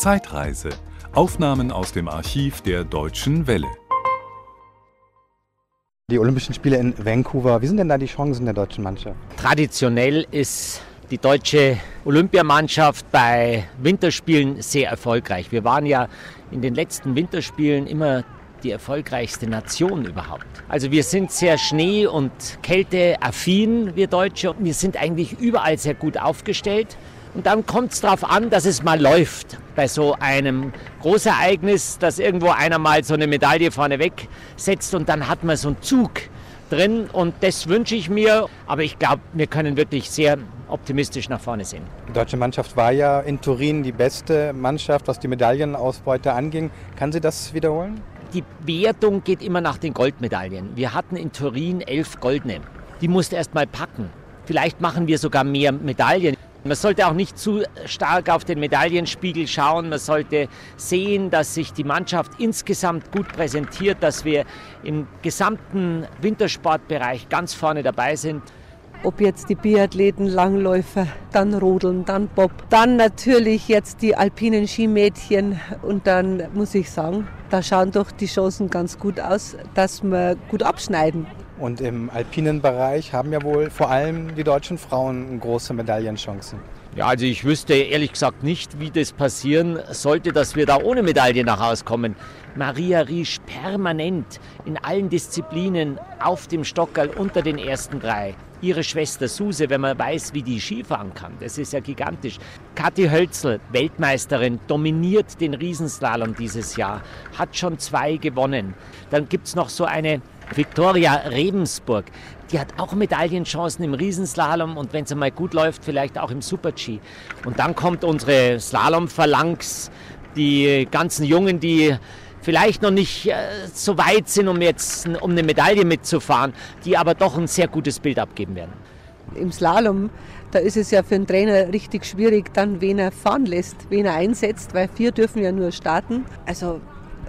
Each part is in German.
Zeitreise. Aufnahmen aus dem Archiv der Deutschen Welle. Die Olympischen Spiele in Vancouver, wie sind denn da die Chancen der deutschen Mannschaft? Traditionell ist die deutsche Olympiamannschaft bei Winterspielen sehr erfolgreich. Wir waren ja in den letzten Winterspielen immer die erfolgreichste Nation überhaupt. Also wir sind sehr Schnee- und Kälteaffin, wir Deutsche. Wir sind eigentlich überall sehr gut aufgestellt. Und dann kommt es darauf an, dass es mal läuft. Bei so einem Großereignis, dass irgendwo einer mal so eine Medaille vorne wegsetzt und dann hat man so einen Zug drin. Und das wünsche ich mir. Aber ich glaube, wir können wirklich sehr optimistisch nach vorne sehen. Die deutsche Mannschaft war ja in Turin die beste Mannschaft, was die Medaillenausbeute anging. Kann sie das wiederholen? Die Wertung geht immer nach den Goldmedaillen. Wir hatten in Turin elf goldene. Die musste erst mal packen. Vielleicht machen wir sogar mehr Medaillen. Man sollte auch nicht zu stark auf den Medaillenspiegel schauen. Man sollte sehen, dass sich die Mannschaft insgesamt gut präsentiert, dass wir im gesamten Wintersportbereich ganz vorne dabei sind. Ob jetzt die Biathleten, Langläufer, dann Rodeln, dann Bob, dann natürlich jetzt die alpinen Skimädchen. Und dann muss ich sagen, da schauen doch die Chancen ganz gut aus, dass wir gut abschneiden. Und im alpinen Bereich haben ja wohl vor allem die deutschen Frauen große Medaillenchancen. Ja, also ich wüsste ehrlich gesagt nicht, wie das passieren sollte, dass wir da ohne Medaille nach Hause kommen. Maria Riesch permanent in allen Disziplinen auf dem Stockerl unter den ersten drei. Ihre Schwester Suse, wenn man weiß, wie die Skifahren kann, das ist ja gigantisch. Kathi Hölzel, Weltmeisterin, dominiert den Riesenslalom dieses Jahr, hat schon zwei gewonnen. Dann gibt es noch so eine Viktoria Rebensburg, die hat auch Medaillenchancen im Riesenslalom und wenn es einmal gut läuft, vielleicht auch im Super-G. Und dann kommt unsere Slalom-Phalanx, die ganzen Jungen, die vielleicht noch nicht äh, so weit sind, um jetzt um eine Medaille mitzufahren, die aber doch ein sehr gutes Bild abgeben werden. Im Slalom, da ist es ja für einen Trainer richtig schwierig, dann wen er fahren lässt, wen er einsetzt, weil vier dürfen ja nur starten. Also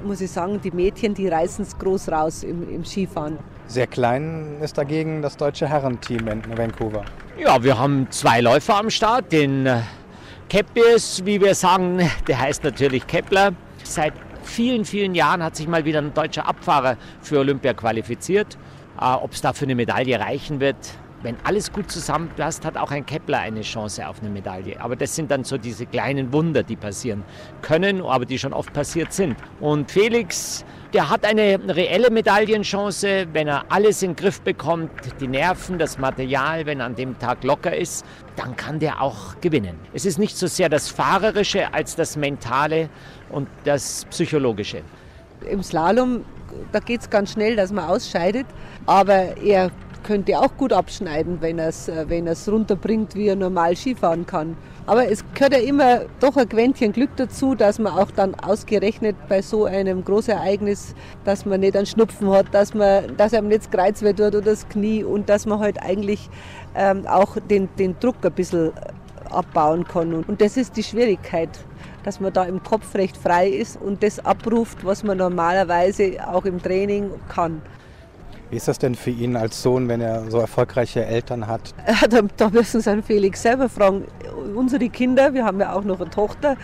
muss ich sagen, die Mädchen, die reißen es groß raus im, im Skifahren. Sehr klein ist dagegen das deutsche Herrenteam in Vancouver. Ja, wir haben zwei Läufer am Start. Den äh, Keppius, wie wir sagen, der heißt natürlich Kepler. Seit vielen, vielen Jahren hat sich mal wieder ein deutscher Abfahrer für Olympia qualifiziert. Äh, Ob es dafür eine Medaille reichen wird, wenn alles gut zusammenpasst, hat auch ein Kepler eine Chance auf eine Medaille. Aber das sind dann so diese kleinen Wunder, die passieren können, aber die schon oft passiert sind. Und Felix, der hat eine reelle Medaillenchance, wenn er alles in den Griff bekommt, die Nerven, das Material, wenn er an dem Tag locker ist, dann kann der auch gewinnen. Es ist nicht so sehr das Fahrerische als das Mentale und das Psychologische. Im Slalom, da geht es ganz schnell, dass man ausscheidet, aber er könnte auch gut abschneiden, wenn er es wenn runterbringt, wie er normal Skifahren kann. Aber es gehört ja immer doch ein Quäntchen Glück dazu, dass man auch dann ausgerechnet bei so einem Großereignis, dass man nicht einen Schnupfen hat, dass, man, dass einem nicht das Kreuz wird oder das Knie und dass man halt eigentlich ähm, auch den, den Druck ein bisschen abbauen kann. Und das ist die Schwierigkeit, dass man da im Kopf recht frei ist und das abruft, was man normalerweise auch im Training kann. Wie ist das denn für ihn als Sohn, wenn er so erfolgreiche Eltern hat? Da, da müssen Sie Felix selber fragen. Unsere Kinder, wir haben ja auch noch eine Tochter,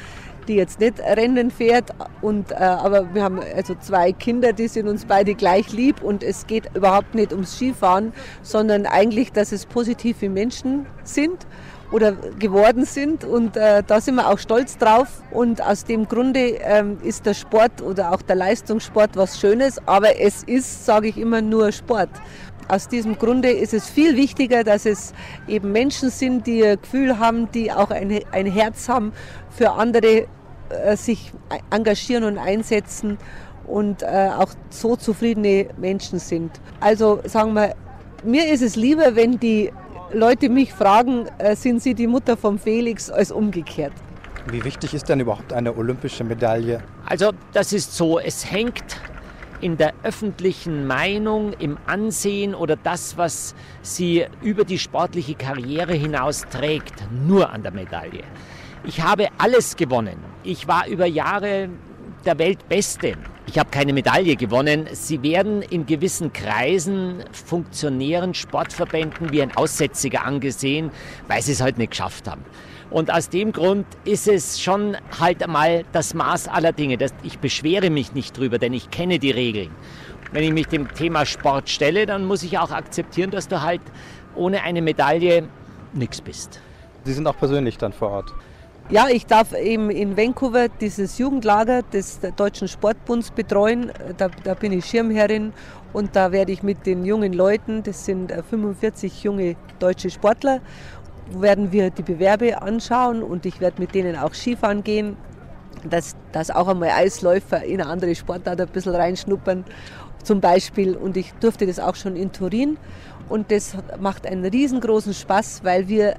die jetzt nicht Rennen fährt, und, äh, aber wir haben also zwei Kinder, die sind uns beide gleich lieb und es geht überhaupt nicht ums Skifahren, sondern eigentlich, dass es positive Menschen sind oder geworden sind und äh, da sind wir auch stolz drauf und aus dem Grunde ähm, ist der Sport oder auch der Leistungssport was Schönes, aber es ist, sage ich immer, nur Sport. Aus diesem Grunde ist es viel wichtiger, dass es eben Menschen sind, die ein Gefühl haben, die auch ein, ein Herz haben für andere, äh, sich engagieren und einsetzen und äh, auch so zufriedene Menschen sind. Also sagen wir, mir ist es lieber, wenn die Leute mich fragen, äh, sind Sie die Mutter von Felix, als umgekehrt. Wie wichtig ist denn überhaupt eine olympische Medaille? Also das ist so, es hängt in der öffentlichen Meinung, im Ansehen oder das, was sie über die sportliche Karriere hinaus trägt, nur an der Medaille. Ich habe alles gewonnen. Ich war über Jahre der Weltbeste. Ich habe keine Medaille gewonnen. Sie werden in gewissen Kreisen, Funktionären, Sportverbänden wie ein Aussätziger angesehen, weil sie es halt nicht geschafft haben. Und aus dem Grund ist es schon halt einmal das Maß aller Dinge. Das, ich beschwere mich nicht drüber, denn ich kenne die Regeln. Wenn ich mich dem Thema Sport stelle, dann muss ich auch akzeptieren, dass du halt ohne eine Medaille nichts bist. Sie sind auch persönlich dann vor Ort. Ja, ich darf eben in Vancouver dieses Jugendlager des Deutschen Sportbunds betreuen. Da, da, bin ich Schirmherrin und da werde ich mit den jungen Leuten, das sind 45 äh, junge deutsche Sportler, werden wir die Bewerbe anschauen und ich werde mit denen auch Skifahren gehen, dass, dass auch einmal Eisläufer in eine andere Sportart ein bisschen reinschnuppern zum Beispiel. Und ich durfte das auch schon in Turin und das macht einen riesengroßen Spaß, weil wir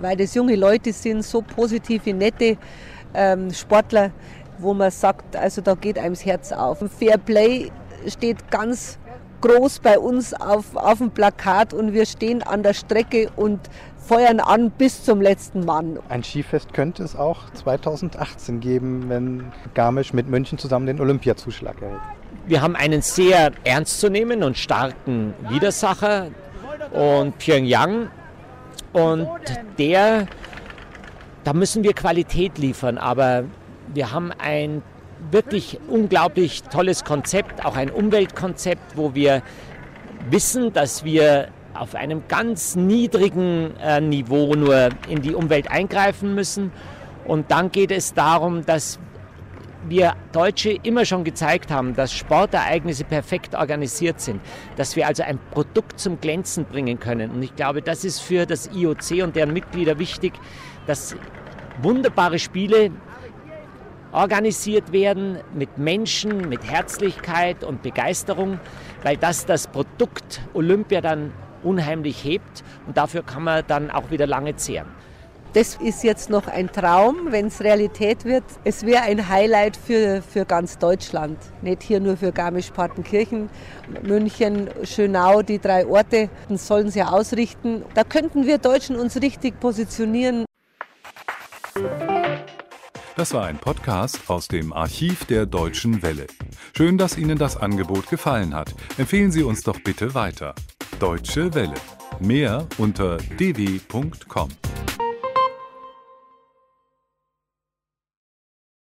weil das junge Leute sind, so positive, nette ähm, Sportler, wo man sagt, also da geht einem das Herz auf. Fair Play steht ganz groß bei uns auf, auf dem Plakat und wir stehen an der Strecke und feuern an bis zum letzten Mann. Ein Skifest könnte es auch 2018 geben, wenn Garmisch mit München zusammen den Olympiazuschlag erhält. Wir haben einen sehr ernstzunehmenden und starken Widersacher und Pyongyang und der, da müssen wir Qualität liefern, aber wir haben ein wirklich unglaublich tolles Konzept, auch ein Umweltkonzept, wo wir wissen, dass wir auf einem ganz niedrigen äh, Niveau nur in die Umwelt eingreifen müssen. Und dann geht es darum, dass wir Deutsche immer schon gezeigt haben, dass Sportereignisse perfekt organisiert sind, dass wir also ein Produkt zum Glänzen bringen können. Und ich glaube, das ist für das IOC und deren Mitglieder wichtig, dass wunderbare Spiele organisiert werden mit Menschen, mit Herzlichkeit und Begeisterung, weil das das Produkt Olympia dann unheimlich hebt und dafür kann man dann auch wieder lange zehren. Das ist jetzt noch ein Traum, wenn es Realität wird. Es wäre ein Highlight für, für ganz Deutschland. Nicht hier nur für Garmisch-Partenkirchen, München, Schönau, die drei Orte sollen sie ausrichten. Da könnten wir Deutschen uns richtig positionieren. Das war ein Podcast aus dem Archiv der Deutschen Welle. Schön, dass Ihnen das Angebot gefallen hat. Empfehlen Sie uns doch bitte weiter. Deutsche Welle. Mehr unter dw.com.